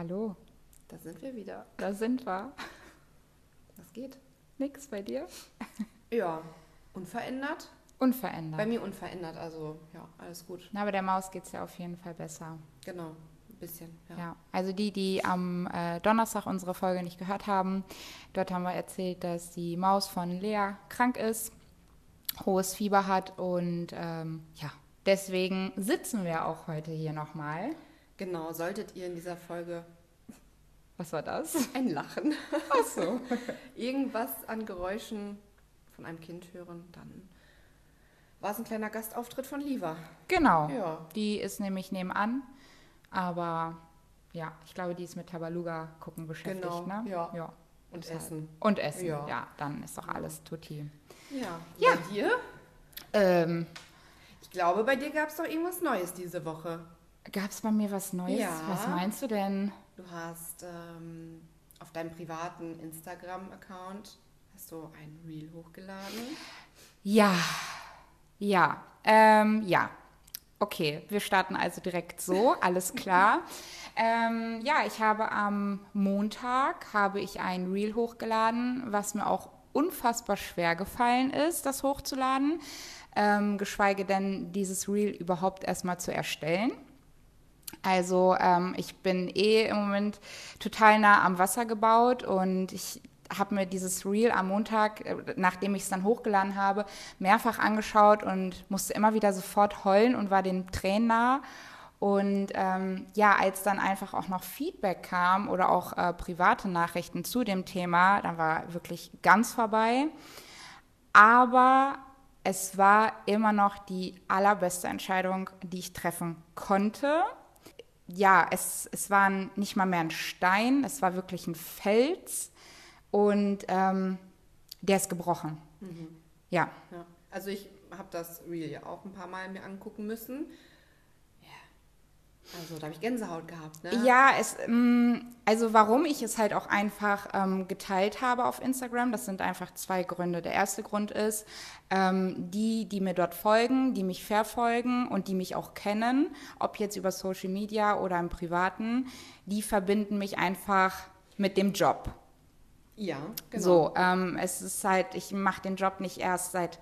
Hallo, Da sind wir wieder. da sind wir. Was geht? Nix bei dir? Ja, unverändert. Unverändert. Bei mir unverändert, also ja, alles gut. Na, aber der Maus geht es ja auf jeden Fall besser. Genau, ein bisschen. Ja. Ja. Also die, die am äh, Donnerstag unsere Folge nicht gehört haben, dort haben wir erzählt, dass die Maus von Lea krank ist, hohes Fieber hat und ähm, ja, deswegen sitzen wir auch heute hier nochmal. Genau, solltet ihr in dieser Folge Was war das? ein Lachen, Ach so. irgendwas an Geräuschen von einem Kind hören, dann war es ein kleiner Gastauftritt von Liva. Genau. Ja. Die ist nämlich nebenan, aber ja, ich glaube, die ist mit Tabaluga gucken beschäftigt, Genau, ne? ja. ja. Und Deshalb. Essen. Und Essen, ja. Ja. dann ist doch alles tutti. Ja. Ja. Bei dir? Ähm, Ich glaube, bei dir gab es doch irgendwas Neues diese Woche. Gab es bei mir was Neues? Ja. Was meinst du denn? Du hast ähm, auf deinem privaten Instagram-Account hast du ein Reel hochgeladen. Ja, ja, ähm, ja. Okay, wir starten also direkt so, alles klar. ähm, ja, ich habe am Montag habe ich ein Reel hochgeladen, was mir auch unfassbar schwer gefallen ist, das hochzuladen, ähm, geschweige denn dieses Reel überhaupt erstmal zu erstellen. Also ähm, ich bin eh im Moment total nah am Wasser gebaut und ich habe mir dieses Reel am Montag, äh, nachdem ich es dann hochgeladen habe, mehrfach angeschaut und musste immer wieder sofort heulen und war den Tränen nah. Und ähm, ja, als dann einfach auch noch Feedback kam oder auch äh, private Nachrichten zu dem Thema, dann war wirklich ganz vorbei. Aber es war immer noch die allerbeste Entscheidung, die ich treffen konnte. Ja, es, es war nicht mal mehr ein Stein, es war wirklich ein Fels und ähm, der ist gebrochen. Ja, Ja. Also ich habe das Reel ja auch ein paar Mal mir angucken müssen. Also da habe ich Gänsehaut gehabt. Ne? Ja, es, ähm, also warum ich es halt auch einfach ähm, geteilt habe auf Instagram, das sind einfach zwei Gründe. Der erste Grund ist, ähm, die, die mir dort folgen, die mich verfolgen und die mich auch kennen, ob jetzt über Social Media oder im Privaten, die verbinden mich einfach mit dem Job. Ja, genau. So, ähm, es ist halt, ich mache den Job nicht erst seit,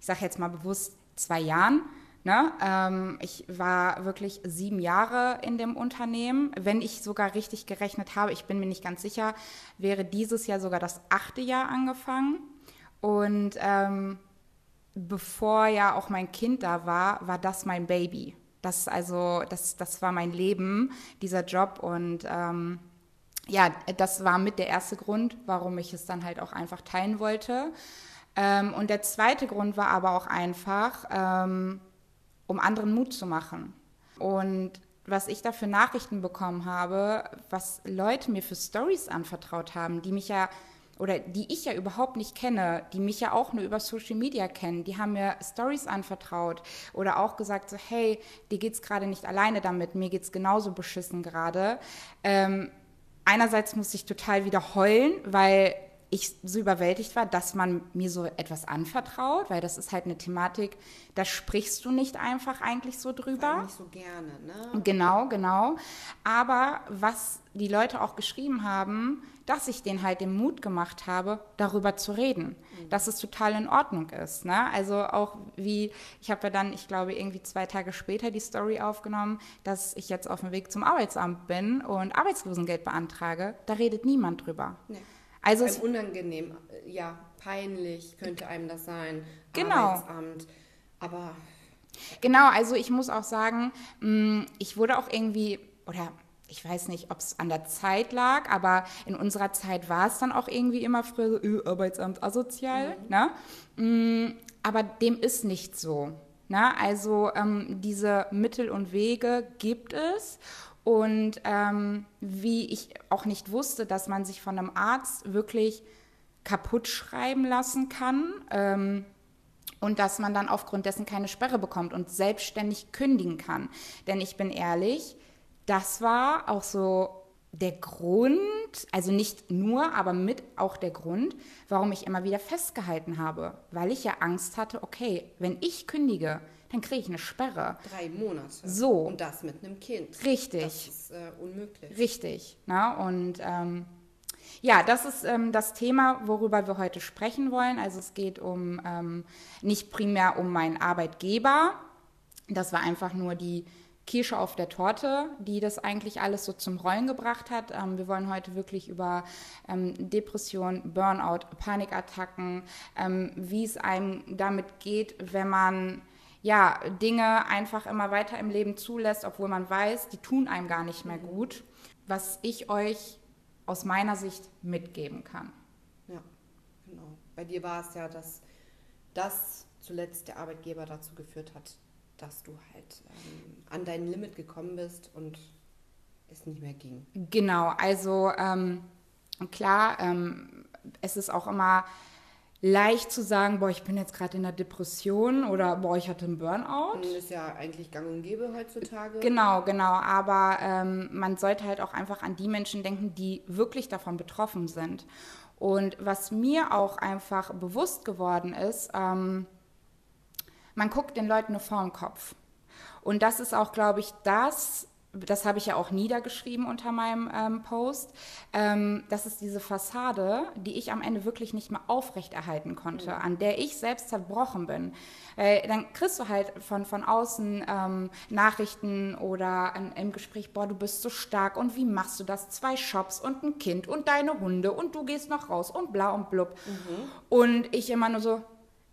ich sage jetzt mal bewusst, zwei Jahren. Ne? Ähm, ich war wirklich sieben Jahre in dem Unternehmen. Wenn ich sogar richtig gerechnet habe, ich bin mir nicht ganz sicher, wäre dieses Jahr sogar das achte Jahr angefangen. Und ähm, bevor ja auch mein Kind da war, war das mein Baby. Das also, das, das war mein Leben, dieser Job. Und ähm, ja, das war mit der erste Grund, warum ich es dann halt auch einfach teilen wollte. Ähm, und der zweite Grund war aber auch einfach, ähm, um anderen Mut zu machen. Und was ich da für Nachrichten bekommen habe, was Leute mir für Stories anvertraut haben, die mich ja oder die ich ja überhaupt nicht kenne, die mich ja auch nur über Social Media kennen, die haben mir Stories anvertraut oder auch gesagt so, hey, dir geht's gerade nicht alleine damit, mir geht's genauso beschissen gerade. Ähm, einerseits musste ich total wieder heulen, weil ich so überwältigt war, dass man mir so etwas anvertraut, weil das ist halt eine Thematik, da sprichst du nicht einfach eigentlich so drüber. Nicht so gerne, ne? Genau, genau. Aber was die Leute auch geschrieben haben, dass ich denen halt den Mut gemacht habe, darüber zu reden, dass es total in Ordnung ist. Ne? Also auch wie, ich habe ja dann, ich glaube, irgendwie zwei Tage später die Story aufgenommen, dass ich jetzt auf dem Weg zum Arbeitsamt bin und Arbeitslosengeld beantrage. Da redet niemand drüber. Nee. Also Einem unangenehm, äh, ja, peinlich könnte einem das sein. Genau. Arbeitsamt. Aber Genau, also ich muss auch sagen, mh, ich wurde auch irgendwie, oder ich weiß nicht, ob es an der Zeit lag, aber in unserer Zeit war es dann auch irgendwie immer früher so, äh, Arbeitsamt asozial. Ne? Mh, aber dem ist nicht so. Ne? Also ähm, diese Mittel und Wege gibt es. Und ähm, wie ich auch nicht wusste, dass man sich von einem Arzt wirklich kaputt schreiben lassen kann. Ähm, und dass man dann aufgrund dessen keine Sperre bekommt und selbstständig kündigen kann. Denn ich bin ehrlich, das war auch so der Grund, also nicht nur, aber mit auch der Grund, warum ich immer wieder festgehalten habe, weil ich ja Angst hatte, okay, wenn ich kündige, dann kriege ich eine Sperre. Drei Monate. So. Und das mit einem Kind. Richtig. Das ist äh, unmöglich. Richtig. Ne? Und ähm, ja, das ist ähm, das Thema, worüber wir heute sprechen wollen. Also es geht um ähm, nicht primär um meinen Arbeitgeber. Das war einfach nur die Kirsche auf der Torte, die das eigentlich alles so zum Rollen gebracht hat. Ähm, wir wollen heute wirklich über ähm, Depression, Burnout, Panikattacken, ähm, wie es einem damit geht, wenn man ja, Dinge einfach immer weiter im Leben zulässt, obwohl man weiß, die tun einem gar nicht mehr gut, was ich euch aus meiner Sicht mitgeben kann. Ja, genau. Bei dir war es ja, dass das zuletzt der Arbeitgeber dazu geführt hat, dass du halt ähm, an dein Limit gekommen bist und es nicht mehr ging. Genau, also ähm, klar, ähm, es ist auch immer leicht zu sagen, boah, ich bin jetzt gerade in einer Depression oder boah, ich hatte einen Burnout. Das ist ja eigentlich gang und gäbe heutzutage. Genau, genau. Aber ähm, man sollte halt auch einfach an die Menschen denken, die wirklich davon betroffen sind. Und was mir auch einfach bewusst geworden ist, ähm, man guckt den Leuten nur vor den Kopf. Und das ist auch, glaube ich, das, das habe ich ja auch niedergeschrieben unter meinem ähm, Post, ähm, das ist diese Fassade, die ich am Ende wirklich nicht mehr aufrechterhalten konnte, mhm. an der ich selbst zerbrochen bin. Äh, dann kriegst du halt von, von außen ähm, Nachrichten oder ein, im Gespräch, boah, du bist so stark und wie machst du das? Zwei Shops und ein Kind und deine Hunde und du gehst noch raus und bla und blub. Mhm. Und ich immer nur so,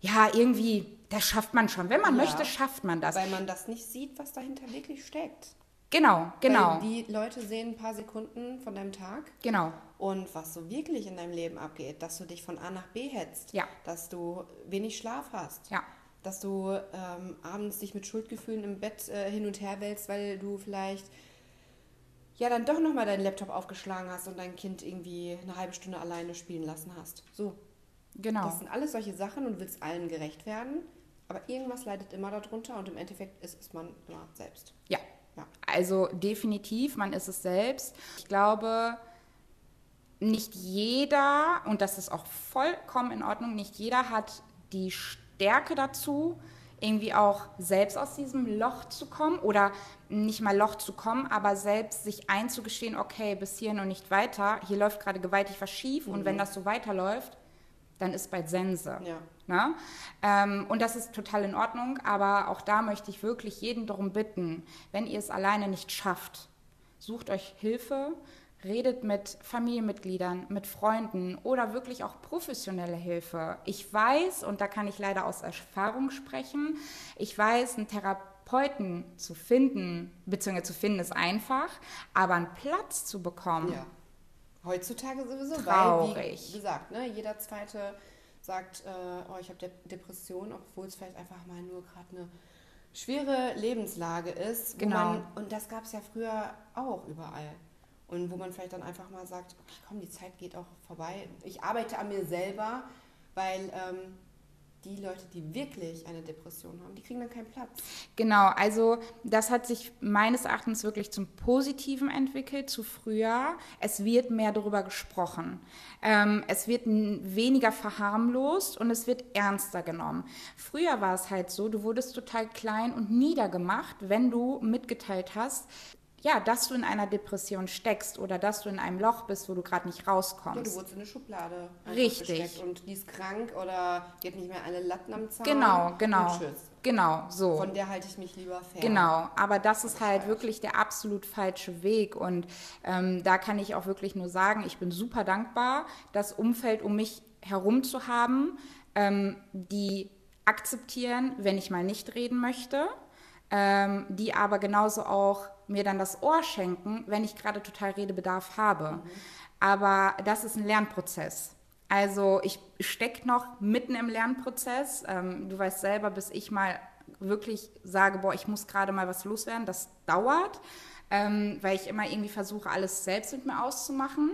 ja, irgendwie das schafft man schon. Wenn man ja, möchte, schafft man das. Weil man das nicht sieht, was dahinter wirklich steckt. Genau, genau. Weil die Leute sehen ein paar Sekunden von deinem Tag. Genau. Und was so wirklich in deinem Leben abgeht, dass du dich von A nach B hetzt. Ja. Dass du wenig Schlaf hast. Ja. Dass du ähm, abends dich mit Schuldgefühlen im Bett äh, hin und her wälzt, weil du vielleicht ja dann doch nochmal deinen Laptop aufgeschlagen hast und dein Kind irgendwie eine halbe Stunde alleine spielen lassen hast. So. Genau. Das sind alles solche Sachen und willst allen gerecht werden. Aber irgendwas leidet immer darunter und im Endeffekt ist es man immer selbst. Ja. Ja. Also definitiv, man ist es selbst. Ich glaube, nicht jeder, und das ist auch vollkommen in Ordnung, nicht jeder hat die Stärke dazu, irgendwie auch selbst aus diesem Loch zu kommen oder nicht mal Loch zu kommen, aber selbst sich einzugestehen, okay, bis hierhin und nicht weiter, hier läuft gerade gewaltig was schief mhm. und wenn das so weiterläuft, dann ist bald Sense. Ja. Ne? Ähm, und das ist total in Ordnung, aber auch da möchte ich wirklich jeden darum bitten, wenn ihr es alleine nicht schafft, sucht euch Hilfe, redet mit Familienmitgliedern, mit Freunden oder wirklich auch professionelle Hilfe. Ich weiß, und da kann ich leider aus Erfahrung sprechen, ich weiß, einen Therapeuten zu finden, beziehungsweise zu finden ist einfach, aber einen Platz zu bekommen, ja Heutzutage sowieso, Traurig. weil, wie gesagt, ne, jeder Zweite sagt, äh, oh, ich habe De Depression, obwohl es vielleicht einfach mal nur gerade eine schwere Lebenslage ist. Genau. Man, und das gab es ja früher auch überall. Und wo man vielleicht dann einfach mal sagt, okay, komm, die Zeit geht auch vorbei. Ich arbeite an mir selber, weil ähm, die Leute, die wirklich eine Depression haben, die kriegen dann keinen Platz. Genau, also das hat sich meines Erachtens wirklich zum Positiven entwickelt zu früher. Es wird mehr darüber gesprochen. Ähm, es wird weniger verharmlost und es wird ernster genommen. Früher war es halt so, du wurdest total klein und niedergemacht, wenn du mitgeteilt hast, ja, dass du in einer Depression steckst oder dass du in einem Loch bist, wo du gerade nicht rauskommst. Ja, du wurdest in eine Schublade Richtig. und die ist krank oder die hat nicht mehr alle Latten am Zaun. Genau, genau. Und tschüss. Genau, so. Von der halte ich mich lieber fern. Genau, aber das ist halt wirklich der absolut falsche Weg und ähm, da kann ich auch wirklich nur sagen, ich bin super dankbar, das Umfeld um mich herum zu haben, ähm, die akzeptieren, wenn ich mal nicht reden möchte, ähm, die aber genauso auch mir dann das Ohr schenken, wenn ich gerade total Redebedarf habe. Mhm. Aber das ist ein Lernprozess. Also ich stecke noch mitten im Lernprozess. Ähm, du weißt selber, bis ich mal wirklich sage, boah, ich muss gerade mal was loswerden, das dauert, ähm, weil ich immer irgendwie versuche, alles selbst mit mir auszumachen.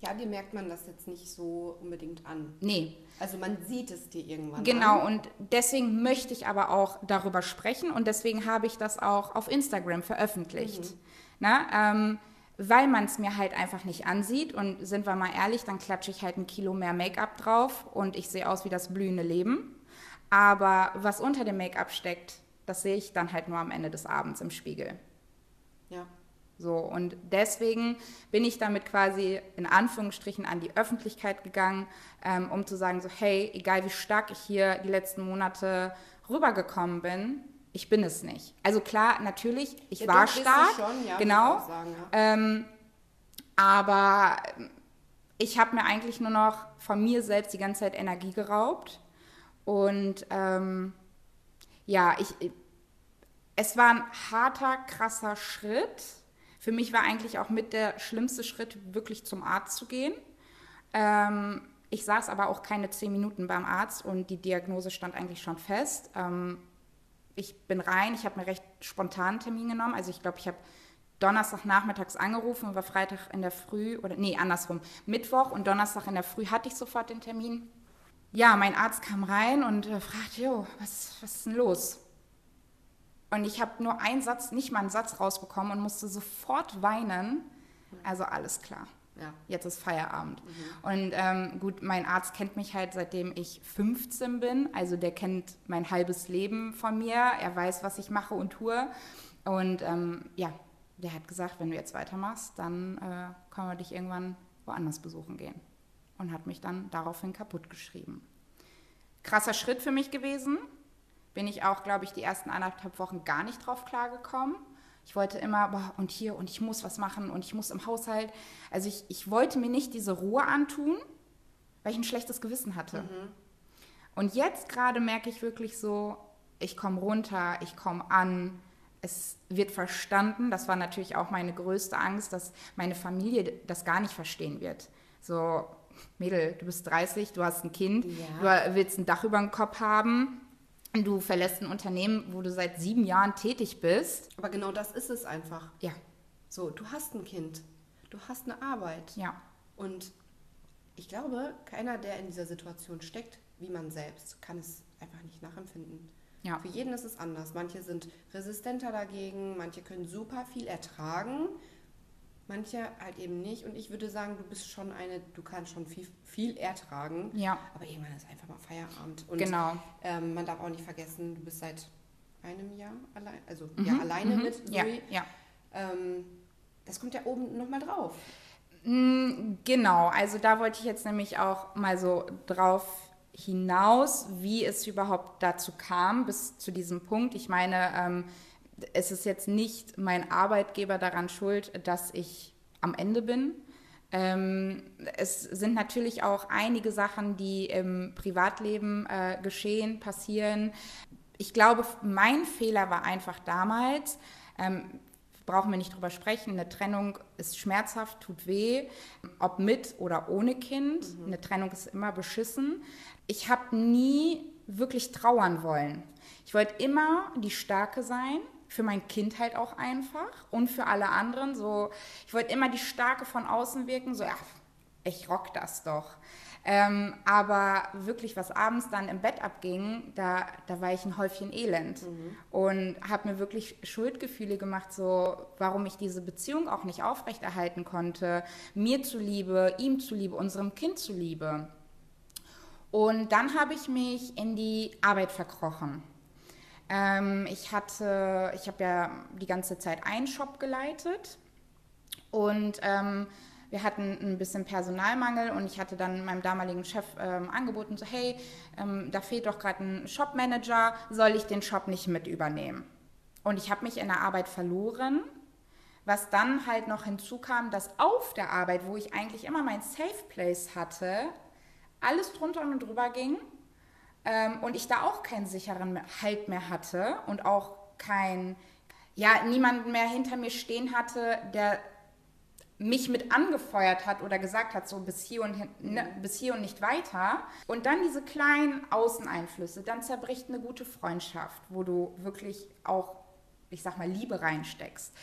Ja, dir merkt man das jetzt nicht so unbedingt an. Nee. Also man sieht es dir irgendwann Genau, an. und deswegen möchte ich aber auch darüber sprechen und deswegen habe ich das auch auf Instagram veröffentlicht. Mhm. Na, ähm, weil man es mir halt einfach nicht ansieht und sind wir mal ehrlich, dann klatsche ich halt ein Kilo mehr Make-up drauf und ich sehe aus wie das blühende Leben. Aber was unter dem Make-up steckt, das sehe ich dann halt nur am Ende des Abends im Spiegel. Ja. So, und deswegen bin ich damit quasi in Anführungsstrichen an die Öffentlichkeit gegangen, ähm, um zu sagen, so, hey, egal wie stark ich hier die letzten Monate rübergekommen bin, ich bin es nicht. Also klar, natürlich, ich Ja, war stark, schon, ja, genau, sagen, ja. ähm, aber ich habe mir eigentlich nur noch von mir selbst die ganze Zeit Energie geraubt und ähm, ja, ich, es war ein harter, krasser Schritt. Für mich war eigentlich auch mit der schlimmste Schritt, wirklich zum Arzt zu gehen. Ähm, ich saß aber auch keine zehn Minuten beim Arzt und die Diagnose stand eigentlich schon fest. Ähm, ich bin rein, ich habe mir recht spontan einen Termin genommen. Also ich glaube, ich habe Donnerstag nachmittags angerufen und war Freitag in der Früh, oder nee, andersrum, Mittwoch und Donnerstag in der Früh hatte ich sofort den Termin. Ja, mein Arzt kam rein und äh, fragte, jo, was, was ist denn los? Und ich habe nur einen Satz, nicht mal einen Satz rausbekommen und musste sofort weinen. Also alles klar. Ja. Jetzt ist Feierabend. Und ähm, gut, mein Arzt kennt mich halt seitdem ich 15 bin. Also der kennt mein halbes Leben von mir. Er weiß, was ich mache und tue. Und ähm, ja, der hat gesagt, wenn du jetzt weitermachst, dann äh, können wir dich irgendwann woanders besuchen gehen. Und hat mich dann daraufhin kaputt geschrieben. Krasser Schritt für mich gewesen. Bin ich auch, glaube ich, die ersten anderthalb Wochen gar nicht drauf klargekommen. Ich wollte immer, boah, und hier, und ich muss was machen, und ich muss im Haushalt. Also ich, ich wollte mir nicht diese Ruhe antun, weil ich ein schlechtes Gewissen hatte. Und jetzt gerade merke ich wirklich so, ich komme runter, ich komme an, es wird verstanden. Das war natürlich auch meine größte Angst, dass meine Familie das gar nicht verstehen wird. So, Mädel, du bist 30, du hast ein Kind, Ja. du willst ein Dach über dem Kopf haben, du verlässt ein Unternehmen, wo du seit sieben Jahren tätig bist. Aber genau das ist es einfach. Ja, So, du hast ein Kind, du hast eine Arbeit. ja, Und ich glaube, keiner, der in dieser Situation steckt, wie man selbst, kann es einfach nicht nachempfinden. ja. Für jeden ist es anders. Manche sind resistenter dagegen, manche können super viel ertragen, manche halt eben nicht. Und ich würde sagen, du bist schon eine, du kannst schon viel, viel ertragen. Ja, Aber irgendwann ist einfach mal Feierabend. Und genau. ähm, man darf auch nicht vergessen, du bist seit einem Jahr allein, also Mhm, ja, alleine mhm, mit Ja, Zoe. ja. Ähm, das kommt ja oben nochmal drauf. Mm, Genau, also da wollte ich jetzt nämlich auch mal so drauf hinaus, wie es überhaupt dazu kam, bis zu diesem Punkt. Ich meine, ähm, es ist jetzt nicht mein Arbeitgeber daran schuld, dass ich am Ende bin. Ähm, es sind natürlich auch einige Sachen, die im Privatleben äh, geschehen, passieren. Ich glaube, mein Fehler war einfach damals, ähm, brauchen wir nicht drüber sprechen. Eine Trennung ist schmerzhaft, tut weh, ob mit oder ohne Kind. Eine Trennung ist immer beschissen. Ich habe nie wirklich trauern wollen. Ich wollte immer die Starke sein, für mein Kind halt auch einfach und für alle anderen. So, ich wollte immer die Starke von außen wirken, so, ja, ich rock das doch. Ähm, aber wirklich, was abends dann im Bett abging, da, da war ich ein Häufchen Elend und habe mir wirklich Schuldgefühle gemacht, so warum ich diese Beziehung auch nicht aufrechterhalten konnte, mir zuliebe, ihm zuliebe, unserem Kind zuliebe. Und dann habe ich mich in die Arbeit verkrochen. Ähm, ich hatte, ich habe ja die ganze Zeit einen Shop geleitet und ähm, wir hatten ein bisschen Personalmangel und ich hatte dann meinem damaligen Chef ähm, angeboten, so hey, ähm, da fehlt doch gerade ein Shopmanager, soll ich den Shop nicht mit übernehmen? Und ich habe mich in der Arbeit verloren, was dann halt noch hinzukam, dass auf der Arbeit, wo ich eigentlich immer mein Safe Place hatte, alles drunter und drüber ging ähm, und ich da auch keinen sicheren Halt mehr hatte und auch kein, ja, niemanden mehr hinter mir stehen hatte, der mich mit angefeuert hat oder gesagt hat, so bis hier und, hin, ne, bis hier und nicht weiter. Und dann diese kleinen Außeneinflüsse, dann zerbricht eine gute Freundschaft, wo du wirklich auch, ich sag mal, Liebe reinsteckst.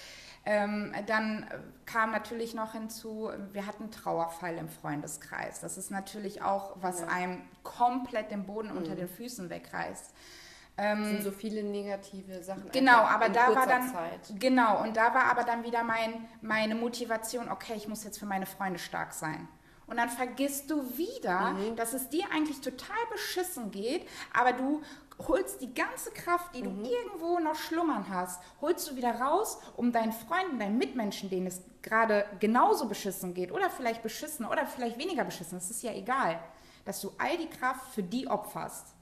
Ähm, dann kam natürlich noch hinzu, wir hatten Trauerfall im Freundeskreis. Das ist natürlich auch, was Ja. einem komplett den Boden unter den Füßen wegreißt. Es sind so viele negative Sachen. Genau, aber da war dann Zeit. genau und da war aber dann wieder mein, meine Motivation. Okay, ich muss jetzt für meine Freunde stark sein. Und dann vergisst du wieder, Mhm. dass es dir eigentlich total beschissen geht, aber du holst die ganze Kraft, die du irgendwo noch schlummern hast, holst du wieder raus, um deinen Freunden, deinen Mitmenschen, denen es gerade genauso beschissen geht oder vielleicht beschissen oder vielleicht weniger beschissen, das ist ja egal, dass du all die Kraft für die opferst.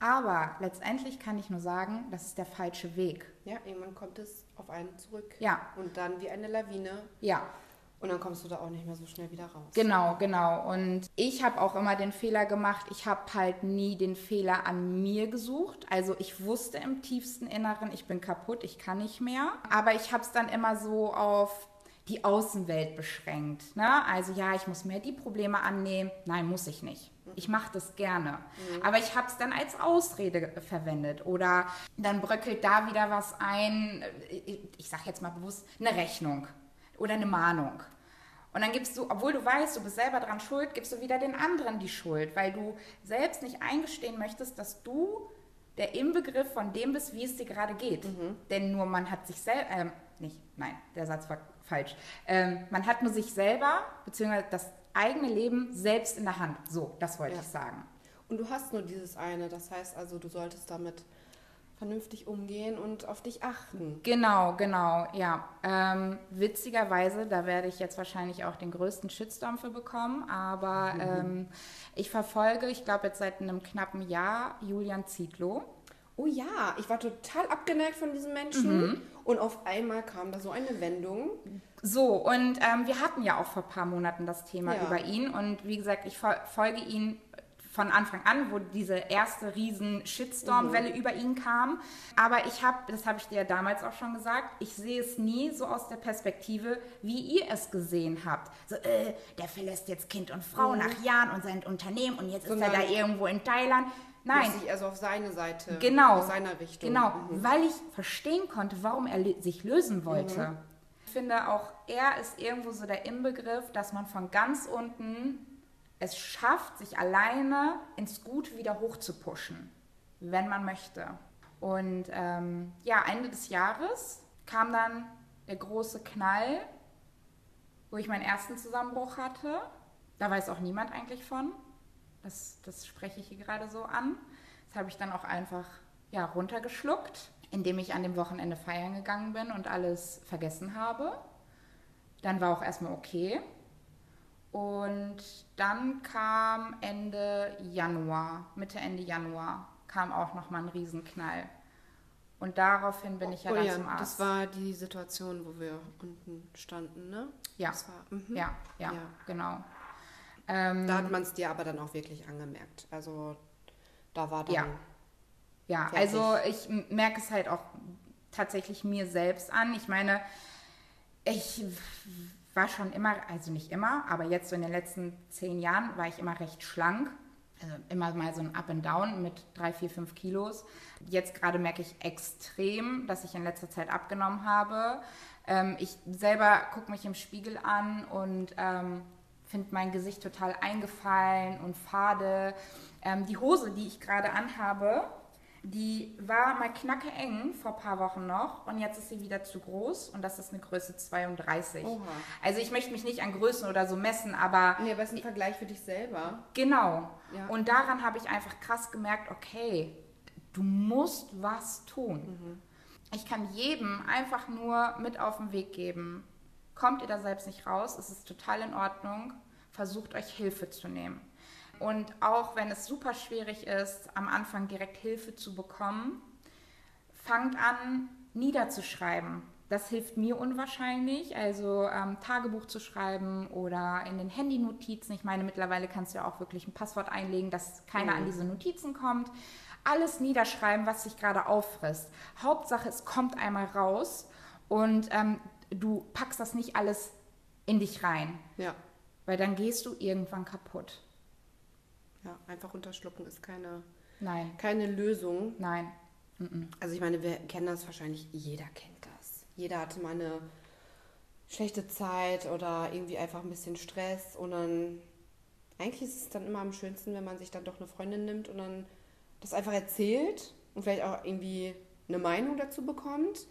Aber letztendlich kann ich nur sagen, das ist der falsche Weg. Ja, irgendwann kommt es auf einen zurück. Ja. Und dann wie eine Lawine. Ja, Und dann kommst du da auch nicht mehr so schnell wieder raus. Genau, genau. Und ich habe auch immer den Fehler gemacht, ich habe halt nie den Fehler an mir gesucht. Also ich wusste im tiefsten Inneren, ich bin kaputt, ich kann nicht mehr. Aber ich habe es dann immer so auf die Außenwelt beschränkt. Ne? Also ja, ich muss mir die Probleme annehmen. Nein, muss ich nicht. Ich mache das gerne. Aber ich habe es dann als Ausrede verwendet. Oder dann bröckelt da wieder was ein, ich sage jetzt mal bewusst, eine Rechnung oder eine Mahnung. Und dann gibst du, obwohl du weißt, du bist selber dran schuld, gibst du wieder den anderen die Schuld, weil du selbst nicht eingestehen möchtest, dass du der Inbegriff von dem bist, wie es dir gerade geht. Denn nur man hat sich selber, ähm, nicht, nein, der Satz war falsch. Ähm, man hat nur sich selber, beziehungsweise das eigene Leben selbst in der Hand. So, das wollte Ja. ich sagen. Und du hast nur dieses eine. Das heißt also, du solltest damit vernünftig umgehen und auf dich achten. Genau, genau, ja. Ähm, witzigerweise, da werde ich jetzt wahrscheinlich auch den größten Shitstorm für bekommen, aber ähm, ich verfolge, ich glaube jetzt seit einem knappen Jahr, Julian Zietlow. Oh ja, ich war total abgeneigt von diesem Menschen. Und auf einmal kam da so eine Wendung. So, und ähm, wir hatten ja auch vor ein paar Monaten das Thema Ja. über ihn und wie gesagt, ich fol- folge ihn von Anfang an, wo diese erste riesen Shitstorm-Welle über ihn kam. Aber ich habe, das habe ich dir damals auch schon gesagt, ich sehe es nie so aus der Perspektive, wie ihr es gesehen habt. So, äh, der verlässt jetzt Kind und Frau nach Jahren und sein Unternehmen und jetzt ist er da irgendwo in Thailand. Nein, Sich also auf seine Seite. Genau. Aus seiner Richtung. Genau, Mhm. weil ich verstehen konnte, warum er sich lösen wollte. Ich finde auch, er ist irgendwo so der Inbegriff, dass man von ganz unten es schafft, sich alleine ins Gute wieder hochzupushen, wenn man möchte. Und ähm, ja, Ende des Jahres kam dann der große Knall, wo ich meinen ersten Zusammenbruch hatte. Da weiß auch niemand eigentlich von. Das, das spreche ich hier gerade so an. Das habe ich dann auch einfach ja, runtergeschluckt, indem ich an dem Wochenende feiern gegangen bin und alles vergessen habe. Dann war auch erstmal okay. Und dann kam Ende Januar, Mitte, Ende Januar, kam auch nochmal ein Riesenknall. Und daraufhin bin ich ja oh dann ja, zum Arzt. das war die Situation, wo wir unten standen, ne? Ja. War, mhm. ja, ja, Ja. genau. Ähm, Da hat man es dir aber dann auch wirklich angemerkt. Also da war dann. Ja. Ja, Fertig. also ich merke es halt auch tatsächlich mir selbst an. Ich meine, ich war schon immer, also nicht immer, aber jetzt so in den letzten zehn Jahren war ich immer recht schlank. Also immer mal so ein Up and Down mit drei, vier, fünf Kilos. Jetzt gerade merke ich extrem, dass ich in letzter Zeit abgenommen habe. Ähm, ich selber gucke mich im Spiegel an und ähm, finde mein Gesicht total eingefallen und fade. Ähm, die Hose, die ich gerade anhabe, die war mal knacke eng vor ein paar Wochen noch und jetzt ist sie wieder zu groß und das ist eine Größe 32. Oha. Also ich möchte mich nicht an Größen oder so messen, aber Nee, aber es ist ein Vergleich für dich selber. Genau. Ja. Und daran habe ich einfach krass gemerkt, okay, du musst was tun. Mhm. Ich kann jedem einfach nur mit auf den Weg geben. Kommt ihr da selbst nicht raus, es ist total in Ordnung. Versucht euch Hilfe zu nehmen. Und auch wenn es super schwierig ist, am Anfang direkt Hilfe zu bekommen, fangt an, niederzuschreiben. Das hilft mir unwahrscheinlich, also ähm, Tagebuch zu schreiben oder in den Handynotizen. Ich meine, mittlerweile kannst du ja auch wirklich ein Passwort einlegen, dass keiner an diese Notizen kommt. Alles niederschreiben, was sich gerade auffrisst. Hauptsache, es kommt einmal raus und ähm, du packst das nicht alles in dich rein, Ja. weil dann gehst du irgendwann kaputt. Ja, einfach runterschlucken ist keine, Nein, keine Lösung. nein. Mm-mm. Also ich meine, wir kennen das wahrscheinlich, jeder kennt das. Jeder hatte mal eine schlechte Zeit oder irgendwie einfach ein bisschen Stress und dann eigentlich ist es dann immer am schönsten, wenn man sich dann doch eine Freundin nimmt und dann das einfach erzählt und vielleicht auch irgendwie eine Meinung dazu bekommt.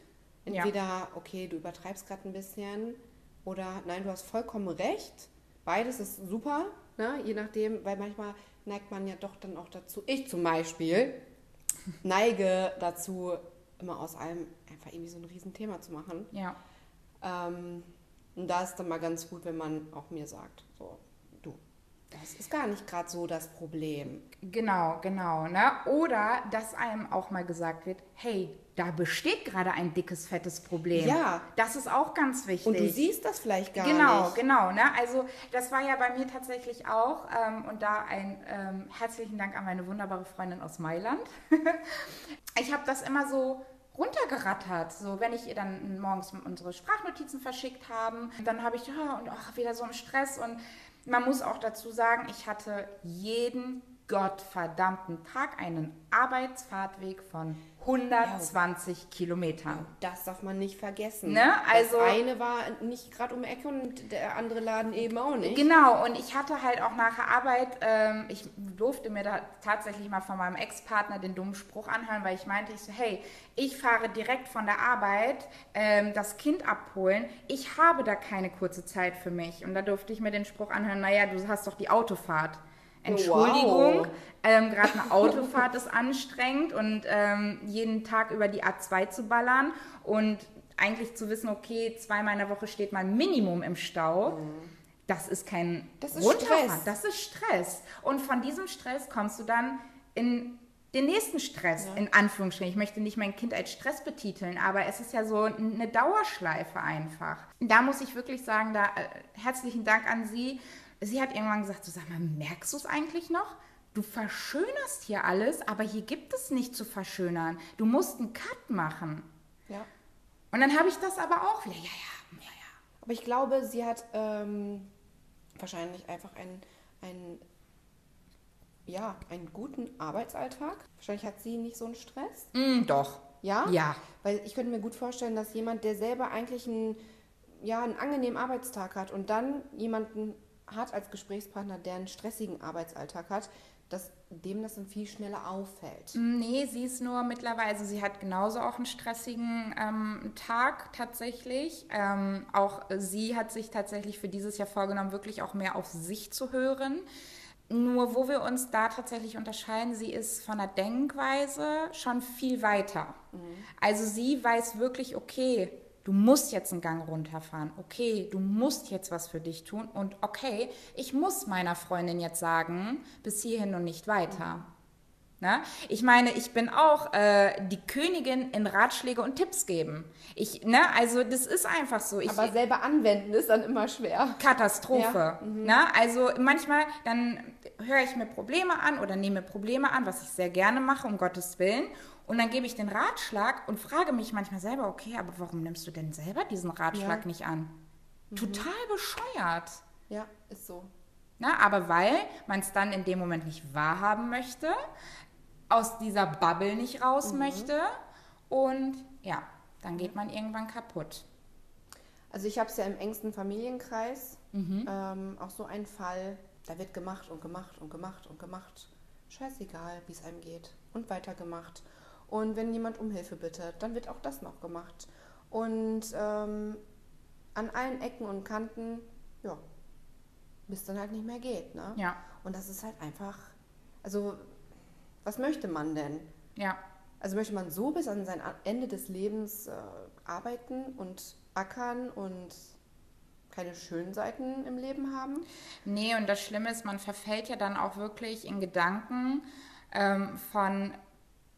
Ja. Entweder, okay, du übertreibst gerade ein bisschen oder nein, du hast vollkommen recht. Beides ist super, ne? je nachdem, weil manchmal neigt man ja doch dann auch dazu. Ich zum Beispiel neige dazu, immer aus allem einfach irgendwie so ein Riesenthema zu machen. Ja. Ähm, und da ist dann mal ganz gut, wenn man auch mir sagt, so, das ist gar nicht gerade so das Problem. Genau, genau. Ne? Oder dass einem auch mal gesagt wird, hey, da besteht gerade ein dickes, fettes Problem. Ja. Das ist auch ganz wichtig. Und du siehst das vielleicht gar genau, nicht. Genau, genau. Ne? Also das war ja bei mir tatsächlich auch. Ähm, und da ein ähm, herzlichen Dank an meine wunderbare Freundin aus Mailand. ich habe das immer so runtergerattert. So, wenn ich ihr dann morgens unsere Sprachnotizen verschickt haben, dann habe ich, ja, und auch wieder so im Stress. Und man muss auch dazu sagen, ich hatte jeden gottverdammten Tag einen Arbeitsfahrtweg von 120 Kilometern. Das darf man nicht vergessen. Ne? Also, das eine war nicht gerade um die Ecke und der andere Laden eben auch nicht. Genau, und ich hatte halt auch nach der Arbeit, ähm, ich durfte mir da tatsächlich mal von meinem Ex-Partner den dummen Spruch anhören, weil ich meinte, ich so, hey, ich fahre direkt von der Arbeit ähm, das Kind abholen, ich habe da keine kurze Zeit für mich. Und da durfte ich mir den Spruch anhören, naja, du hast doch die Autofahrt. Entschuldigung, wow. ähm, gerade eine Autofahrt ist anstrengend und ähm, jeden Tag über die A2 zu ballern und eigentlich zu wissen, okay, zweimal in der Woche steht man Minimum im Stau. Mhm. Das ist kein das ist Stress. Das ist Stress. Und von diesem Stress kommst du dann in den nächsten Stress, ja. in Anführungsstrichen. Ich möchte nicht mein Kind als Stress betiteln, aber es ist ja so eine Dauerschleife einfach. Da muss ich wirklich sagen, da äh, herzlichen Dank an Sie sie hat irgendwann gesagt, so sag mal, merkst du es eigentlich noch? Du verschönerst hier alles, aber hier gibt es nicht zu verschönern. Du musst einen Cut machen. Ja. Und dann habe ich das aber auch wieder, ja, ja, ja, ja. Aber ich glaube, sie hat ähm, wahrscheinlich einfach einen, einen, ja, einen guten Arbeitsalltag. Wahrscheinlich hat sie nicht so einen Stress. Mm, doch. Ja? Ja. Weil ich könnte mir gut vorstellen, dass jemand, der selber eigentlich einen, ja, einen angenehmen Arbeitstag hat und dann jemanden hat als Gesprächspartner, der einen stressigen Arbeitsalltag hat, dass dem das dann viel schneller auffällt. Nee, sie ist nur mittlerweile, also sie hat genauso auch einen stressigen ähm, Tag tatsächlich. Ähm, auch sie hat sich tatsächlich für dieses Jahr vorgenommen, wirklich auch mehr auf sich zu hören. Nur wo wir uns da tatsächlich unterscheiden, sie ist von der Denkweise schon viel weiter. Mhm. Also sie weiß wirklich, okay, du musst jetzt einen Gang runterfahren. Okay, du musst jetzt was für dich tun. Und okay, ich muss meiner Freundin jetzt sagen, bis hierhin und nicht weiter. Na? Ich meine, ich bin auch äh, die Königin in Ratschläge und Tipps geben. Ich, ne, also das ist einfach so. Ich, Aber selber anwenden ist dann immer schwer. Katastrophe. Ja. Mhm. Na? Also manchmal, dann höre ich mir Probleme an oder nehme Probleme an, was ich sehr gerne mache, um Gottes Willen. Und dann gebe ich den Ratschlag und frage mich manchmal selber, okay, aber warum nimmst du denn selber diesen Ratschlag ja. nicht an? Mhm. Total bescheuert. Ja, ist so. Na, aber weil man es dann in dem Moment nicht wahrhaben möchte, aus dieser Bubble nicht raus mhm. möchte und ja, dann geht man irgendwann kaputt. Also ich habe es ja im engsten Familienkreis, mhm. ähm, auch so ein Fall, da wird gemacht und gemacht und gemacht und gemacht. Scheißegal, wie es einem geht. Und weitergemacht. Und wenn jemand um Hilfe bittet, dann wird auch das noch gemacht. Und ähm, an allen Ecken und Kanten, ja, bis dann halt nicht mehr geht. Ne? Ja. Und das ist halt einfach, also, was möchte man denn? Ja. Also möchte man so bis an sein Ende des Lebens äh, arbeiten und ackern und keine schönen Seiten im Leben haben? Nee, und das Schlimme ist, man verfällt ja dann auch wirklich in Gedanken ähm, von,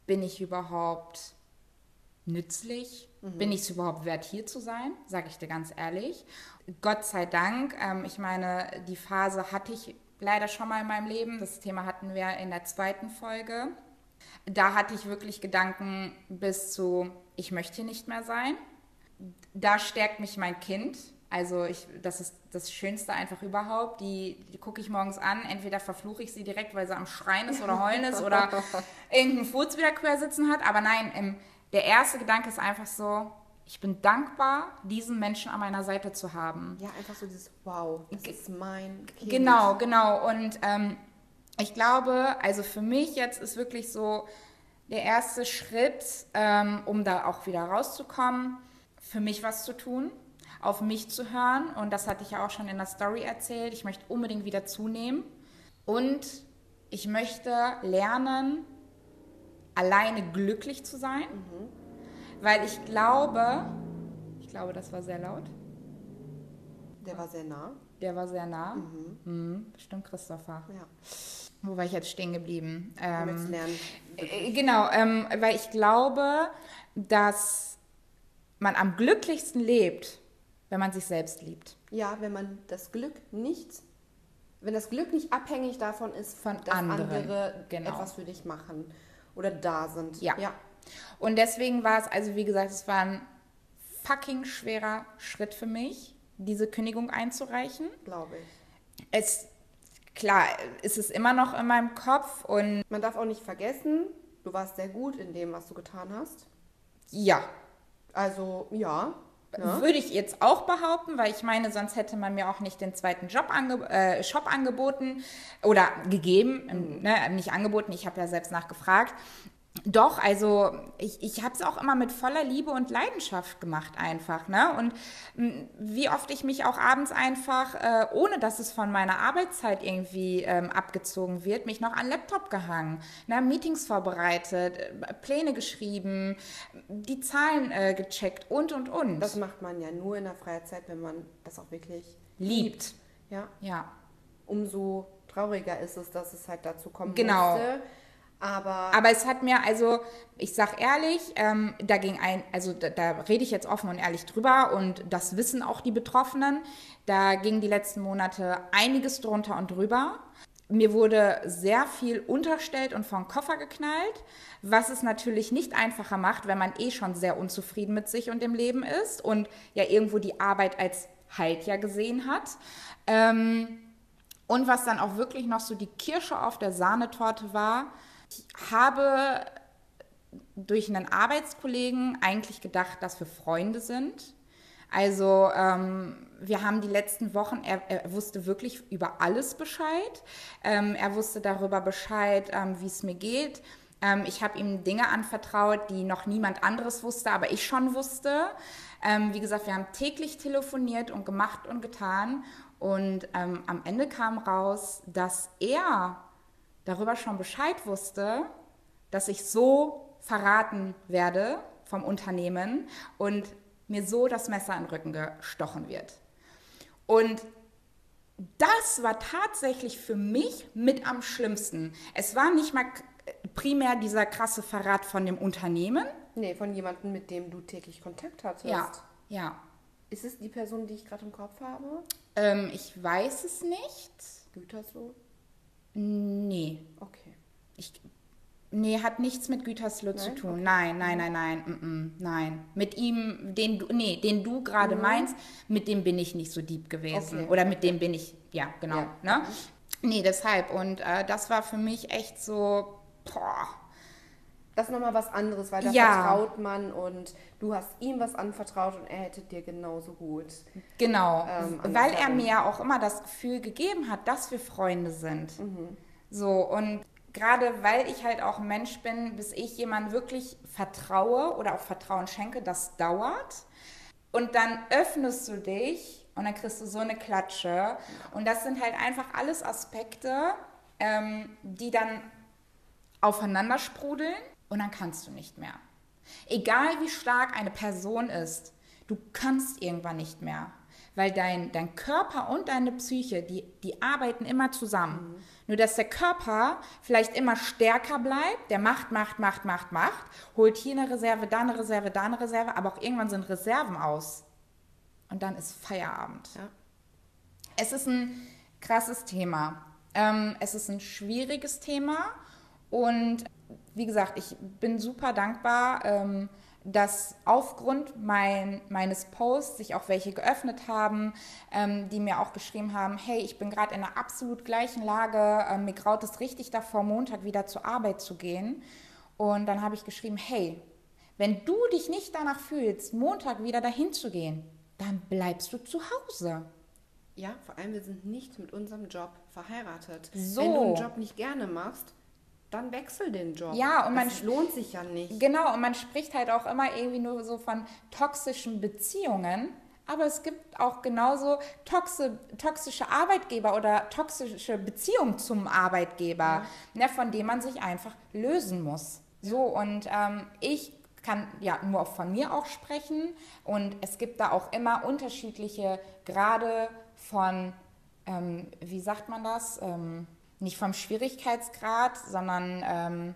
bin ich überhaupt nützlich? Mhm. Bin ich es überhaupt wert, hier zu sein? Sage ich dir ganz ehrlich. Gott sei Dank, ähm, ich meine, die Phase hatte ich leider schon mal in meinem Leben. Das Thema hatten wir in der zweiten Folge. Da hatte ich wirklich Gedanken bis zu, ich möchte hier nicht mehr sein. Da stärkt mich mein Kind. Also ich, das ist das Schönste einfach überhaupt. Die, die gucke ich morgens an. Entweder verfluche ich sie direkt, weil sie am Schreien ist oder heulen ist oder irgendeinen Furz wieder quer sitzen hat. Aber nein, im, der erste Gedanke ist einfach so, ich bin dankbar, diesen Menschen an meiner Seite zu haben. Ja, einfach so dieses Wow, das G ist mein Kind. Genau, genau. Und ähm, ich glaube, also für mich jetzt ist wirklich so der erste Schritt, ähm, um da auch wieder rauszukommen, für mich was zu tun auf mich zu hören. Und das hatte ich ja auch schon in der Story erzählt. Ich möchte unbedingt wieder zunehmen. Und ich möchte lernen, alleine glücklich zu sein, weil ich glaube, ich glaube, das war sehr laut. Der war sehr nah. Der war sehr nah. Mhm. Bestimmt Christopher. Ja. Wo war ich jetzt stehen geblieben? Ähm, lernen. äh, genau, ähm, weil ich glaube, dass man am glücklichsten lebt, wenn man sich selbst liebt. Ja, wenn man das Glück nicht, wenn das Glück nicht abhängig davon ist, Von dass anderen, andere genau. etwas für dich machen oder da sind. Ja. ja. Und deswegen war es, also wie gesagt, es war ein fucking schwerer Schritt für mich, diese Kündigung einzureichen. glaube ich. Es, klar, ist es immer noch in meinem Kopf und Man darf auch nicht vergessen, du warst sehr gut in dem, was du getan hast. ja, Also ja. Ne? Würde ich jetzt auch behaupten, weil ich meine, sonst hätte man mir auch nicht den zweiten Job ange äh, Shop angeboten oder gegeben, ähm, ne, nicht angeboten, ich habe ja selbst nachgefragt. Doch, also ich, ich habe es auch immer mit voller Liebe und Leidenschaft gemacht einfach. Ne? Und mh, wie oft ich mich auch abends einfach, äh, ohne dass es von meiner Arbeitszeit irgendwie ähm, abgezogen wird, mich noch an den Laptop gehangen, ne? Meetings vorbereitet, äh, Pläne geschrieben, die Zahlen äh, gecheckt und, und, und. Das macht man ja nur in der Freizeit, wenn man das auch wirklich liebt. Ja. Ja. Umso trauriger ist es, dass es halt dazu kommen Genau. musste. Aber, Aber es hat mir, also ich sag ehrlich, ähm, da ging ein, also da, da rede ich jetzt offen und ehrlich drüber und das wissen auch die Betroffenen. Da ging die letzten Monate einiges drunter und drüber. Mir wurde sehr viel unterstellt und den Koffer geknallt, was es natürlich nicht einfacher macht, wenn man eh schon sehr unzufrieden mit sich und dem Leben ist und ja irgendwo die Arbeit als Halt ja gesehen hat. Ähm, und was dann auch wirklich noch so die Kirsche auf der Sahnetorte war, ich habe durch einen Arbeitskollegen eigentlich gedacht, dass wir Freunde sind. Also ähm, wir haben die letzten Wochen, er, er wusste wirklich über alles Bescheid. Ähm, er wusste darüber Bescheid, ähm, wie es mir geht. Ähm, ich habe ihm Dinge anvertraut, die noch niemand anderes wusste, aber ich schon wusste. Ähm, wie gesagt, wir haben täglich telefoniert und gemacht und getan. Und ähm, am Ende kam raus, dass er darüber schon Bescheid wusste, dass ich so verraten werde vom Unternehmen und mir so das Messer in den Rücken gestochen wird. Und das war tatsächlich für mich mit am schlimmsten. Es war nicht mal primär dieser krasse Verrat von dem Unternehmen. nee, von jemandem, mit dem du täglich Kontakt hattest. Ja, ja. Ist es die Person, die ich gerade im Kopf habe? Ähm, ich weiß es nicht. Gütersloh? Nee. Okay. Ich, nee, hat nichts mit Gütersloh zu Nein? tun. Nein, nein, nein, nein, mm, mm, nein. Mit ihm, den du, nee, den du gerade meinst, mit dem bin ich nicht so deep gewesen. Mhm. Okay. Oder mit dem bin ich, ja, genau. Ja. Ne? Nee, deshalb. Und äh, das war für mich echt so, boah. Das ist nochmal was anderes, weil da Ja. vertraut man und du hast ihm was anvertraut und er hätte dir genauso gut. Genau, Ähm, weil er mir ja auch immer das Gefühl gegeben hat, dass wir Freunde sind. Mhm. So, und gerade weil ich halt auch Mensch bin, bis ich jemandem wirklich vertraue oder auch Vertrauen schenke, das dauert. Und dann öffnest du dich und dann kriegst du so eine Klatsche. Und das sind halt einfach alles Aspekte, ähm, die dann aufeinander sprudeln und dann kannst du nicht mehr. Egal wie stark eine Person ist, du kannst irgendwann nicht mehr. Weil dein, dein Körper und deine Psyche, die, die arbeiten immer zusammen. Nur dass der Körper vielleicht immer stärker bleibt, der macht, macht, macht, macht, macht, holt hier eine Reserve, da eine Reserve, da eine Reserve, aber auch irgendwann sind Reserven aus. Und dann ist Feierabend. Ja. Es ist ein krasses Thema. Ähm, es ist ein schwieriges Thema. Und wie gesagt, ich bin super dankbar, ähm, dass aufgrund mein, meines Posts sich auch welche geöffnet haben, ähm, die mir auch geschrieben haben, hey, ich bin gerade in einer absolut gleichen Lage, ähm, mir graut es richtig davor, Montag wieder zur Arbeit zu gehen. Und dann habe ich geschrieben, hey, wenn du dich nicht danach fühlst, Montag wieder dahin zu gehen, dann bleibst du zu Hause. Ja, vor allem, wir sind nicht mit unserem Job verheiratet. So. Wenn du einen Job nicht gerne machst, dann wechsel den Job. Ja, und man das lohnt sich ja nicht. Genau, und man spricht halt auch immer irgendwie nur so von toxischen Beziehungen. Aber es gibt auch genauso toxi toxische Arbeitgeber oder toxische Beziehungen zum Arbeitgeber, ne, von denen man sich einfach lösen muss. So, und ähm, ich kann ja nur von mir auch sprechen und es gibt da auch immer unterschiedliche Grade von, ähm, wie sagt man das, ähm, nicht vom Schwierigkeitsgrad, sondern ähm,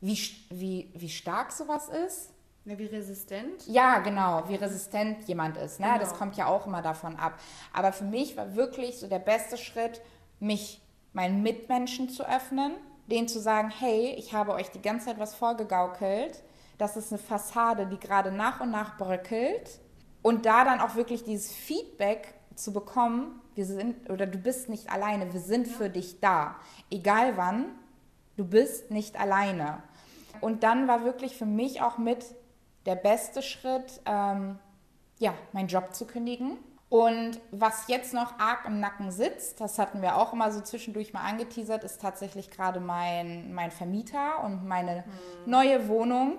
wie, wie, wie stark sowas ist. Ja, wie resistent? Ja, genau, wie resistent jemand ist. Ne? Genau. Das kommt ja auch immer davon ab. Aber für mich war wirklich so der beste Schritt, mich meinen Mitmenschen zu öffnen, denen zu sagen, hey, ich habe euch die ganze Zeit was vorgegaukelt. Das ist eine Fassade, die gerade nach und nach bröckelt. Und da dann auch wirklich dieses Feedback zu bekommen, wir sind oder du bist nicht alleine, wir sind für dich da. Egal wann, du bist nicht alleine. Und dann war wirklich für mich auch mit der beste Schritt, ähm, ja, meinen Job zu kündigen. Und was jetzt noch arg im Nacken sitzt, das hatten wir auch immer so zwischendurch mal angeteasert, ist tatsächlich gerade mein, mein Vermieter und meine neue Wohnung.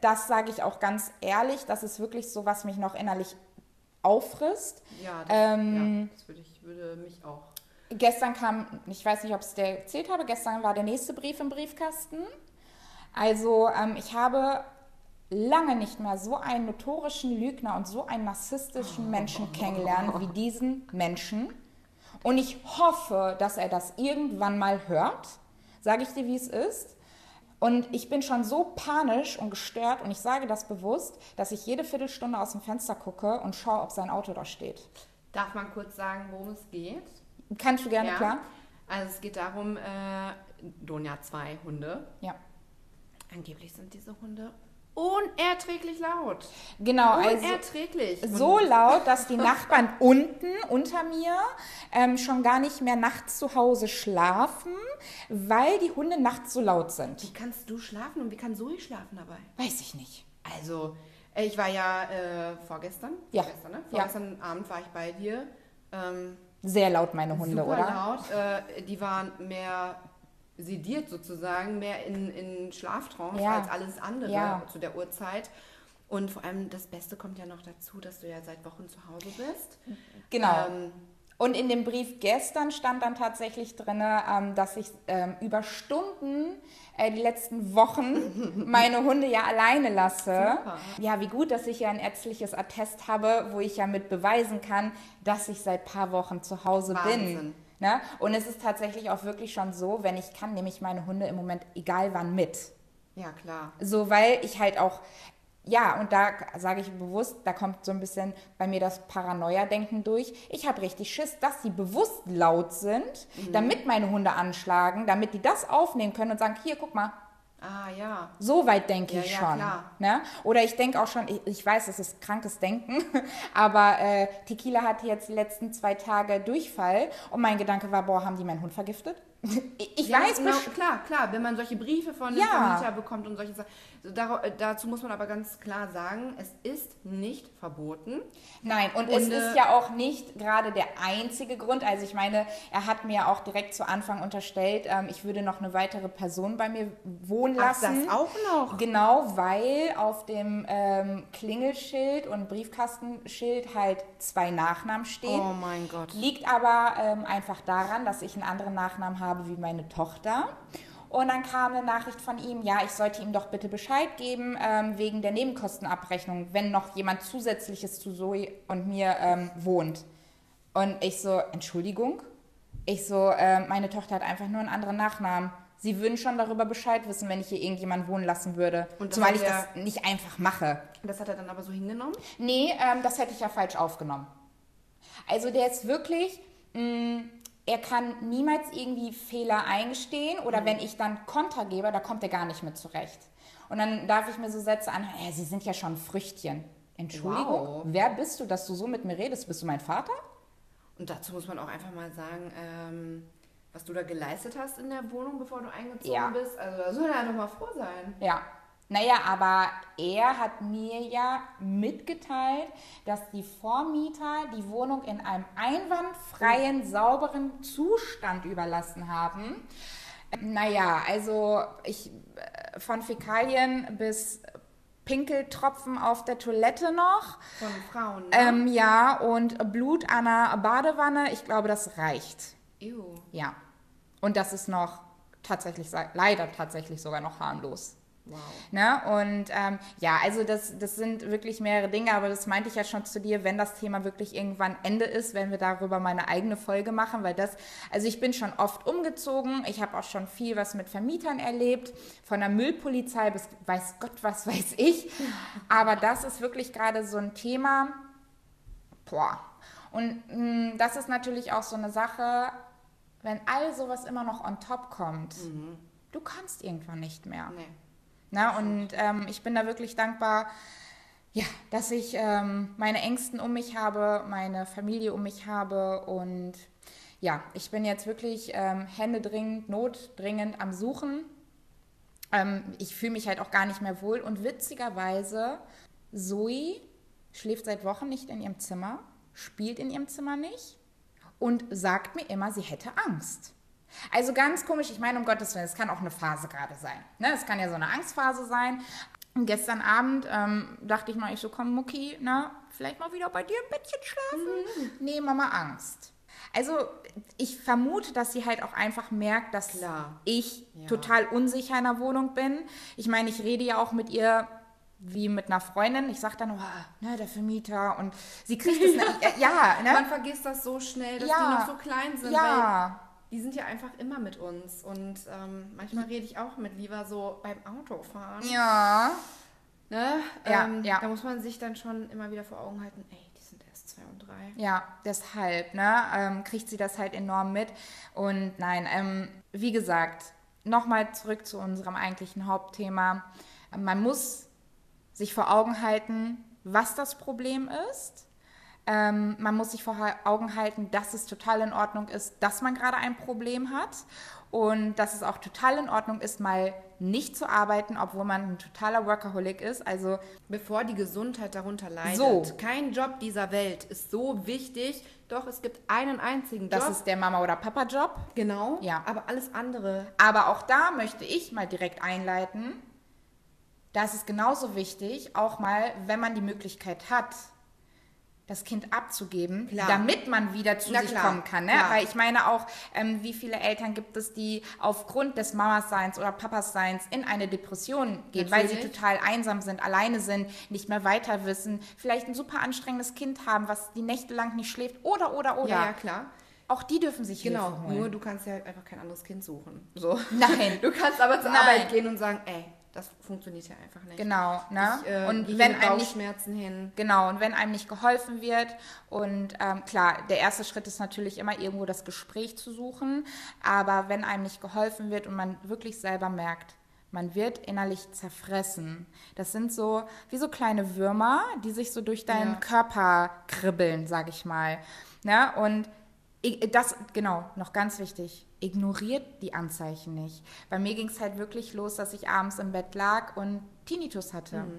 Das sage ich auch ganz ehrlich, das ist wirklich so, was mich noch innerlich auffrisst. Ja, das, Ähm, ja, das würde, ich, würde mich auch. Gestern kam, ich weiß nicht, ob es dir erzählt habe, gestern war der nächste Brief im Briefkasten. Also ähm, ich habe lange nicht mehr so einen notorischen Lügner und so einen narzisstischen Menschen kennengelernt wie diesen Menschen. Und ich hoffe, dass er das irgendwann mal hört. Sage ich dir, wie es ist. Und ich bin schon so panisch und gestört und ich sage das bewusst, dass ich jede Viertelstunde aus dem Fenster gucke und schaue, ob sein Auto da steht. Darf man kurz sagen, worum es geht? Kannst du gerne, ja. klar? Also es geht darum, äh, Donja zwei Hunde. Ja. Angeblich sind diese Hunde unerträglich laut. Genau, also Unerträglich. so Und laut, dass die Nachbarn unten unter mir ähm, schon gar nicht mehr nachts zu Hause schlafen, weil die Hunde nachts so laut sind. wie kannst du schlafen und wie kann Zoe schlafen dabei? Weiß ich nicht. Also, äh, ich war ja äh, vorgestern. Ja. Vorgestern, ne? Ja. Vorgestern Abend war ich bei dir. Ähm, Sehr laut, meine Hunde, super oder? laut. Äh, die waren mehr sediert sozusagen, mehr in, in Schlaftrance Ja. als alles andere Ja. zu der Uhrzeit. Und vor allem das Beste kommt ja noch dazu, dass du ja seit Wochen zu Hause bist. Genau. Ähm, Und in dem Brief gestern stand dann tatsächlich drin, ähm, dass ich ähm, über Stunden äh, die letzten Wochen meine Hunde ja alleine lasse. Super. Ja, wie gut, dass ich ja ein ärztliches Attest habe, wo ich ja mit beweisen kann, dass ich seit paar Wochen zu Hause bin. Ne? Und es ist tatsächlich auch wirklich schon so, wenn ich kann, nehme ich meine Hunde im Moment egal wann mit. ja, klar. So, weil ich halt auch, ja, und da sage ich bewusst, da kommt so ein bisschen bei mir das Paranoia-Denken durch. Ich habe richtig Schiss, dass sie bewusst laut sind, Mhm. damit meine Hunde anschlagen, damit die das aufnehmen können und sagen, hier, guck mal, Ah, ja. so weit denke Ja, ich ja, schon. klar. Ne? Oder ich denke auch schon, ich, ich weiß, es ist krankes Denken, aber äh, Tequila hatte jetzt die letzten zwei Tage Durchfall und mein Gedanke war, boah, haben die meinen Hund vergiftet? Ich ja, weiß genau, klar, klar, wenn man solche Briefe von Ja. Vermieter bekommt und solche Sachen. So, dar- äh, dazu muss man aber ganz klar sagen, es ist nicht verboten. Nein, und, es Und, ist äh, ja auch nicht gerade der einzige Grund. Also ich meine, er hat mir auch direkt zu Anfang unterstellt, ähm, ich würde noch eine weitere Person bei mir wohnen Ach, lassen. das auch noch? Genau, weil auf dem ähm, Klingelschild und Briefkastenschild halt zwei Nachnamen stehen. Oh mein Gott. Liegt aber ähm, einfach daran, dass ich einen anderen Nachnamen habe wie meine Tochter. Und dann kam eine Nachricht von ihm, ja, ich sollte ihm doch bitte Bescheid geben ähm, wegen der Nebenkostenabrechnung, wenn noch jemand Zusätzliches zu Zoe und mir ähm, wohnt. Und ich so, Entschuldigung? Ich so, äh, meine Tochter hat einfach nur einen anderen Nachnamen. Sie würden schon darüber Bescheid wissen, wenn ich hier irgendjemanden wohnen lassen würde. Und Zumal ich das nicht einfach mache. Das hat er dann aber so hingenommen? Nee, ähm, das hätte ich ja falsch aufgenommen. Also der ist wirklich, mh, er kann niemals irgendwie Fehler eingestehen oder wenn ich dann Konter gebe, da kommt er gar nicht mit zurecht. Und dann darf ich mir so Sätze anhören, äh, Sie sind ja schon Früchtchen. Entschuldigung, Wow. wer bist du, dass du so mit mir redest? Bist du mein Vater? Und dazu muss man auch einfach mal sagen, ähm, was du da geleistet hast in der Wohnung, bevor du eingezogen Ja. bist. Also da soll er doch mal froh sein. Ja. Naja, aber er hat mir ja mitgeteilt, dass die Vormieter die Wohnung in einem einwandfreien, sauberen Zustand überlassen haben. Naja, also ich äh, von Fäkalien bis Pinkeltropfen auf der Toilette noch. Von Frauen. Ne? Ähm, ja, und Blut an der Badewanne, ich glaube, das reicht. Ew. Ja. Und das ist noch tatsächlich, leider tatsächlich sogar noch harmlos. Wow. Ne? Und ähm, ja, also das, das sind wirklich mehrere Dinge, aber das meinte ich ja schon zu dir, wenn das Thema wirklich irgendwann Ende ist, werden wir darüber mal eine eigene Folge machen, weil das, also ich bin schon oft umgezogen, ich habe auch schon viel was mit Vermietern erlebt, von der Müllpolizei bis weiß Gott, was weiß ich, aber das ist wirklich gerade so ein Thema, boah. Und mh, hm, das ist natürlich auch so eine Sache, wenn all sowas immer noch on top kommt, mhm. du kannst irgendwann nicht mehr. Nee. Na, und ähm, ich bin da wirklich dankbar, ja, dass ich ähm, meine Ängsten um mich habe, meine Familie um mich habe und ja, ich bin jetzt wirklich ähm, händedringend, notdringend am Suchen. Ähm, ich fühle mich halt auch gar nicht mehr wohl und witzigerweise, Zoe schläft seit Wochen nicht in ihrem Zimmer, spielt in ihrem Zimmer nicht und sagt mir immer, sie hätte Angst. Also ganz komisch, ich meine, um Gottes Willen, es kann auch eine Phase gerade sein. Ne? Es kann ja so eine Angstphase sein. Und gestern Abend ähm, dachte ich mal, ich so, komm, Mucki, na, vielleicht mal wieder bei dir im Bettchen schlafen? Mhm. Nee, Mama, Angst. Also ich vermute, dass sie halt auch einfach merkt, dass Klar. ich ja. total unsicher in der Wohnung bin. Ich meine, ich rede ja auch mit ihr wie mit einer Freundin. Ich sage dann, oh, ne, der Vermieter und sie kriegt es nicht. Ja, ne? Man vergisst das so schnell, dass ja. die noch so klein sind. Ja die sind ja einfach immer mit uns. Und ähm, manchmal rede ich auch mit lieber so beim Autofahren. Ja. Ne? Ja, ähm, ja. Da muss man sich dann schon immer wieder vor Augen halten, ey, die sind erst zwei und drei. Ja, deshalb, ne, ähm, kriegt sie das halt enorm mit. Und nein, ähm, wie gesagt, nochmal zurück zu unserem eigentlichen Hauptthema. Man muss sich vor Augen halten, was das Problem ist ähm, man muss sich vor Augen halten, dass es total in Ordnung ist, dass man gerade ein Problem hat und dass es auch total in Ordnung ist, mal nicht zu arbeiten, obwohl man ein totaler Workaholic ist. Also bevor die Gesundheit darunter leidet. So. Kein Job dieser Welt ist so wichtig. Doch es gibt einen einzigen Job. Das ist der Mama oder Papa Job. Genau. Ja. Aber alles andere. Aber auch da möchte ich mal direkt einleiten. Da ist es genauso wichtig, auch mal, wenn man die Möglichkeit hat, das Kind abzugeben, klar. damit man wieder zu Na sich klar. kommen kann. Ne? Weil ich meine auch, ähm, wie viele Eltern gibt es, die aufgrund des Mamas-Seins oder Papas-Seins in eine Depression gehen, Natürlich. weil sie total einsam sind, alleine sind, nicht mehr weiter wissen, vielleicht ein super anstrengendes Kind haben, was die Nächte lang nicht schläft oder, oder, oder. Ja, ja klar. Auch die dürfen sich genau, Hilfe holen. Nur du kannst ja einfach kein anderes Kind suchen. So. Nein. Du kannst aber zur Nein. Arbeit gehen und sagen, ey, das funktioniert ja einfach nicht. Genau, ne? Ich, äh, und wenn einem nicht hin. Genau, und wenn einem nicht geholfen wird und ähm, klar, der erste Schritt ist natürlich immer irgendwo das Gespräch zu suchen, aber wenn einem nicht geholfen wird und man wirklich selber merkt, man wird innerlich zerfressen. Das sind so wie so kleine Würmer, die sich so durch deinen ja. Körper kribbeln, sag ich mal. Ne? Und das, genau, noch ganz wichtig ignoriert die Anzeichen nicht. Bei mir ging es halt wirklich los, dass ich abends im Bett lag und Tinnitus hatte. Mhm.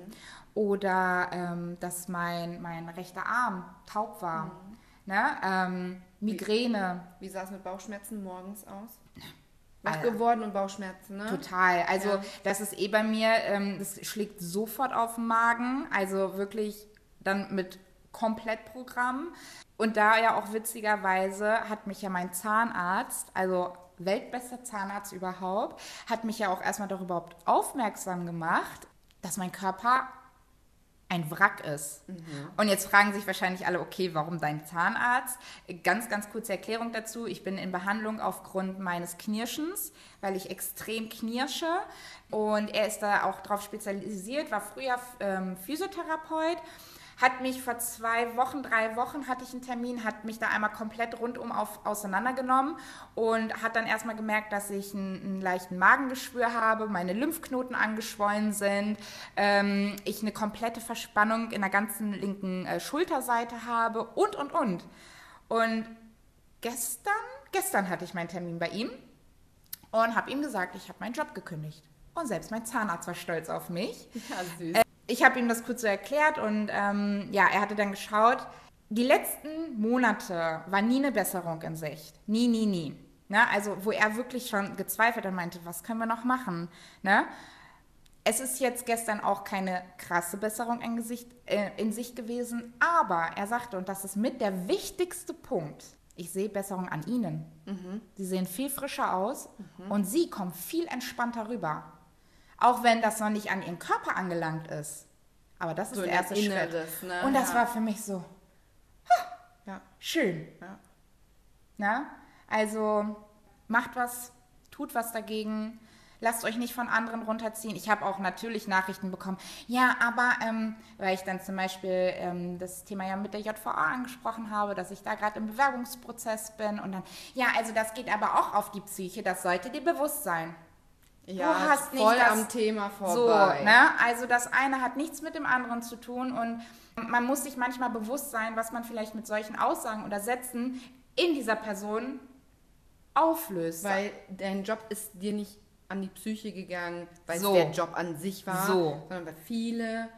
Oder ähm, dass mein, mein rechter Arm taub war. Mhm. Ne? Ähm, Migräne. Wie, wie sah es mit Bauchschmerzen morgens aus? Wach geworden und Bauchschmerzen, ne? Total. Also ja. das ist eh bei mir, ähm, das schlägt sofort auf den Magen. Also wirklich dann mit Komplettprogramm. Und da ja auch witzigerweise hat mich ja mein Zahnarzt, also weltbester Zahnarzt überhaupt, hat mich ja auch erstmal darüber aufmerksam gemacht, dass mein Körper ein Wrack ist. Mhm. Und jetzt fragen sich wahrscheinlich alle, okay, warum dein Zahnarzt? Ganz, ganz kurze Erklärung dazu. Ich bin in Behandlung aufgrund meines Knirschens, weil ich extrem knirsche. Und er ist da auch drauf spezialisiert, war früher ähm, Physiotherapeut hat mich vor zwei Wochen, drei Wochen hatte ich einen Termin, hat mich da einmal komplett rundum auf, auseinandergenommen und hat dann erstmal gemerkt, dass ich einen, einen leichten Magengeschwür habe, meine Lymphknoten angeschwollen sind, ähm, ich eine komplette Verspannung in der ganzen linken äh, Schulterseite habe und, und, und. Und gestern, gestern hatte ich meinen Termin bei ihm und habe ihm gesagt, ich habe meinen Job gekündigt. Und selbst mein Zahnarzt war stolz auf mich. Ja, süß. Äh, ich habe ihm das kurz so erklärt und ähm, ja, er hatte dann geschaut. Die letzten Monate war nie eine Besserung in Sicht. Nie, nie, nie. Ne? Also, wo er wirklich schon gezweifelt und meinte, was können wir noch machen? Ne? Es ist jetzt gestern auch keine krasse Besserung in, Gesicht, äh, in Sicht gewesen, aber er sagte, und das ist mit der wichtigste Punkt, ich sehe Besserung an ihnen. Mhm. Sie sehen viel frischer aus und sie kommen viel entspannter rüber. Auch wenn das noch nicht an ihren Körper angelangt ist. Aber das ist So der erste dein Schritt. Inneres, ne? Und das Ja. war für mich so Ja. schön. ja. Ne? Also macht was, tut was dagegen. Lasst euch nicht von anderen runterziehen. Ich habe auch natürlich Nachrichten bekommen. Ja, aber ähm, weil ich dann zum Beispiel ähm, das Thema ja mit der JVA angesprochen habe, dass ich da gerade im Bewerbungsprozess bin und dann, ja, also das geht aber auch auf die Psyche. Das sollte dir bewusst sein. Ja, Du hast nicht voll das- am Thema So, vorbei. ne? Also das eine hat nichts mit dem anderen zu tun und man muss sich manchmal bewusst sein, was man vielleicht mit solchen Aussagen oder Sätzen in dieser Person auflöst. Weil dein Job ist dir nicht an die Psyche gegangen, weil So. es der Job an sich war, So. sondern weil viele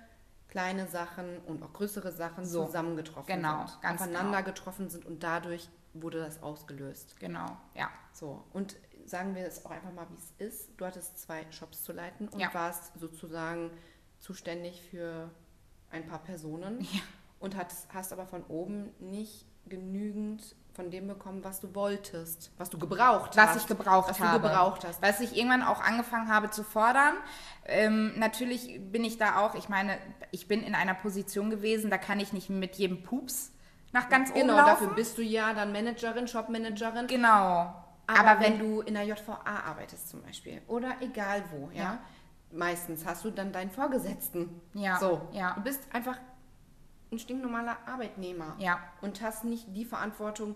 kleine Sachen und auch größere Sachen So. zusammengetroffen Genau, sind, ganz aufeinander genau. getroffen sind und dadurch wurde das ausgelöst. genau, ja. So, und sagen wir es auch einfach mal, wie es ist. Du hattest zwei Shops zu leiten und Ja. warst sozusagen zuständig für ein paar Personen Ja. und hast, hast aber von oben nicht genügend von dem bekommen, was du wolltest, was du gebraucht was hast. ich gebraucht was habe. du gebraucht hast. Was ich irgendwann auch angefangen habe zu fordern. Ähm, natürlich bin ich da auch, ich meine, ich bin in einer Position gewesen, da kann ich nicht mit jedem Pups nach ganz oben Genau, dafür bist du ja dann Managerin, Shopmanagerin. Genau. Aber, wenn, du in der JVA arbeitest zum Beispiel oder egal wo, ja, Ja. meistens hast du dann deinen Vorgesetzten. Ja, So, ja. du bist einfach ein stinknormaler Arbeitnehmer. Ja. Und hast nicht die Verantwortung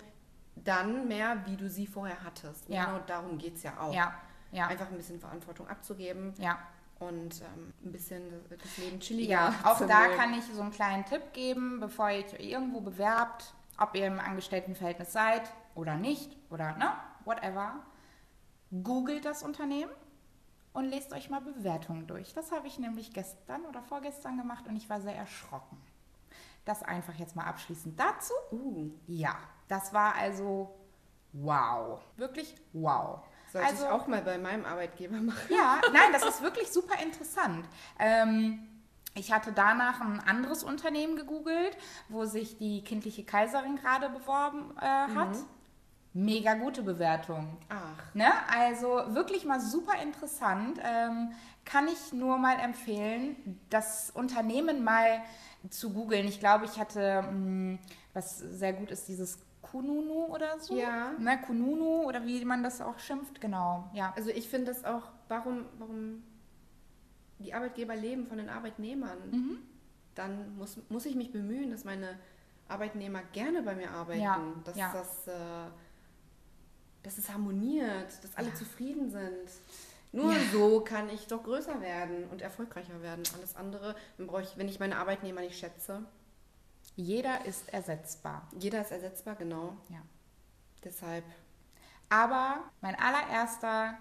dann mehr, wie du sie vorher hattest. Ja. Genau darum geht es ja auch. Ja, ja, Einfach ein bisschen Verantwortung abzugeben ja. und ähm, ein bisschen das, Leben chilliger Ja, auch da wollen. kann ich so einen kleinen Tipp geben, bevor ihr euch irgendwo bewerbt, ob ihr im Angestelltenverhältnis seid oder nicht oder ne, whatever. Googelt das Unternehmen und lest euch mal Bewertungen durch. Das habe ich nämlich gestern oder vorgestern gemacht und ich war sehr erschrocken. Das einfach jetzt mal abschließend dazu. Uh, Ja, das war also wow. Wirklich wow. sollte also, ich auch mal bei meinem Arbeitgeber machen. ja, nein, das ist wirklich super interessant. Ähm, ich hatte danach ein anderes Unternehmen gegoogelt, wo sich die kindliche Kaiserin gerade beworben äh, hat. Mega gute Bewertung. Ach, Ne? Also wirklich mal super interessant. Ähm, kann ich nur mal empfehlen, das Unternehmen mal zu googeln. Ich glaube, ich hatte, mh, was sehr gut ist, dieses Kununu oder so. Ja. Ne? Kununu oder wie man das auch schimpft, genau. Ja. also ich finde das auch, warum, warum die Arbeitgeber leben von den Arbeitnehmern, Mhm. dann muss, muss ich mich bemühen, dass meine Arbeitnehmer gerne bei mir arbeiten, Ja, dass ja. das äh, dass es harmoniert, dass alle Ja. zufrieden sind. Nur Ja. so kann ich doch größer werden und erfolgreicher werden. Alles andere, dann brauche ich, wenn ich meine Arbeitnehmer nicht schätze, Jeder ist ersetzbar. jeder ist ersetzbar, genau. Ja. Deshalb, Aber mein allererster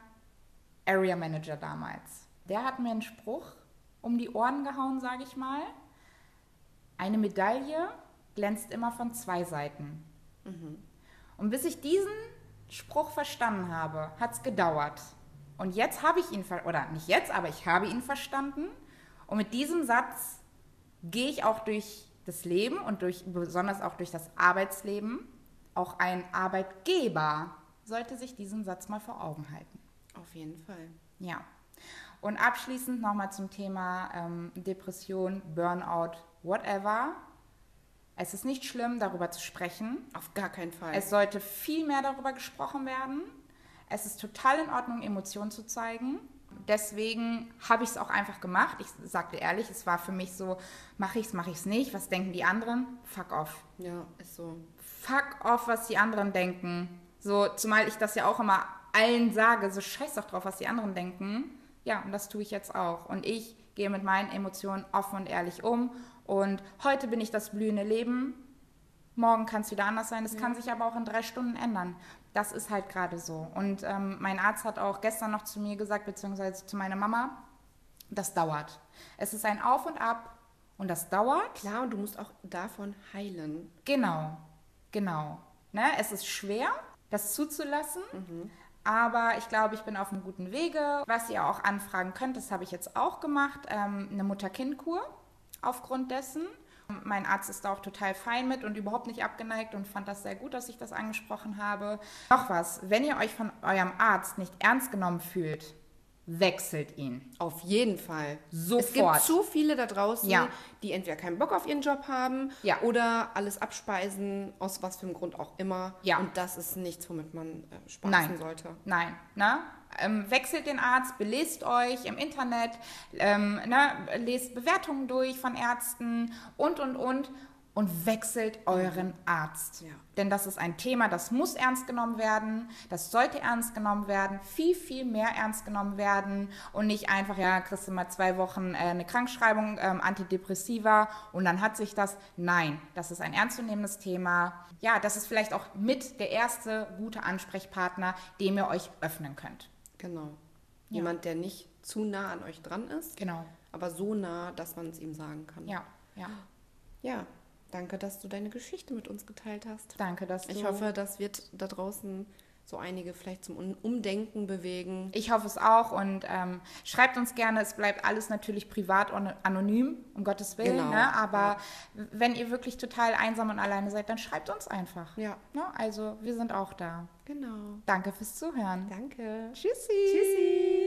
Area Manager damals, der hat mir einen Spruch um die Ohren gehauen, sage ich mal. Eine Medaille glänzt immer von zwei Seiten. Und bis ich diesen Spruch verstanden habe, hat es gedauert. Und jetzt habe ich ihn, ver oder nicht jetzt, aber ich habe ihn verstanden. Und mit diesem Satz gehe ich auch durch das Leben und durch, besonders auch durch das Arbeitsleben. Auch ein Arbeitgeber sollte sich diesen Satz mal vor Augen halten. auf jeden Fall. Ja. Und abschließend nochmal zum Thema ähm, Depression, Burnout, whatever. Es ist nicht schlimm, darüber zu sprechen. Auf gar keinen Fall. Es sollte viel mehr darüber gesprochen werden. Es ist total in Ordnung, Emotionen zu zeigen. Deswegen habe ich es auch einfach gemacht. Ich sagte ehrlich, es war für mich so, mache ich es, mache ich es nicht. Was denken die anderen? Fuck off. ja, ist so. Fuck off, was die anderen denken. So, zumal ich das ja auch immer allen sage, so scheiß doch drauf, was die anderen denken. Ja, und das tue ich jetzt auch. Und ich gehe mit meinen Emotionen offen und ehrlich um. Und heute bin ich das blühende Leben. Morgen kann es wieder anders sein. Es kann sich aber auch in drei Stunden ändern. Das ist halt gerade so. Und ähm, mein Arzt hat auch gestern noch zu mir gesagt, beziehungsweise zu meiner Mama, das dauert. Es ist ein Auf und Ab und das dauert. Klar, und du musst auch davon heilen. Genau, genau. Ne? Es ist schwer, das zuzulassen, aber ich glaube, ich bin auf einem guten Wege. Was ihr auch anfragen könnt, das habe ich jetzt auch gemacht, ähm, eine Mutter-Kind-Kur aufgrund dessen. Mein Arzt ist da auch total fein mit und überhaupt nicht abgeneigt und fand das sehr gut, dass ich das angesprochen habe. Noch was, wenn ihr euch von eurem Arzt nicht ernst genommen fühlt, wechselt ihn. Auf jeden Fall. Sofort. Es gibt zu viele da draußen, Ja. die entweder keinen Bock auf ihren Job haben Ja. oder alles abspeisen, aus was für einem Grund auch immer. Ja. Und das ist nichts, womit man äh, spaßen Nein. sollte. Nein, ne? Ähm, wechselt den Arzt, belest euch im Internet, ähm, ne? lest Bewertungen durch von Ärzten und, und, und und wechselt euren Arzt. Ja. Denn das ist ein Thema, das muss ernst genommen werden, das sollte ernst genommen werden, viel, viel mehr ernst genommen werden und nicht einfach, ja, kriegst du mal zwei Wochen äh, eine Krankschreibung, ähm, Antidepressiva und dann hat sich das. Nein, das ist ein ernstzunehmendes Thema. Ja, das ist vielleicht auch mit der erste gute Ansprechpartner, dem ihr euch öffnen könnt. Genau. Ja. Jemand, der nicht zu nah an euch dran ist, Genau. aber so nah, dass man es ihm sagen kann. Ja, ja. Ja, danke, dass du deine Geschichte mit uns geteilt hast. Danke, dass du. Ich hoffe, das wird da draußen so einige vielleicht zum Umdenken bewegen. Ich hoffe es auch und ähm, schreibt uns gerne. Es bleibt alles natürlich privat und anonym, um Gottes Willen. Genau, Ne? Aber wenn ihr wirklich total einsam und alleine seid, dann schreibt uns einfach. Ja, Ne? Also wir sind auch da. Genau. Danke fürs Zuhören. Danke. Tschüssi. Tschüssi.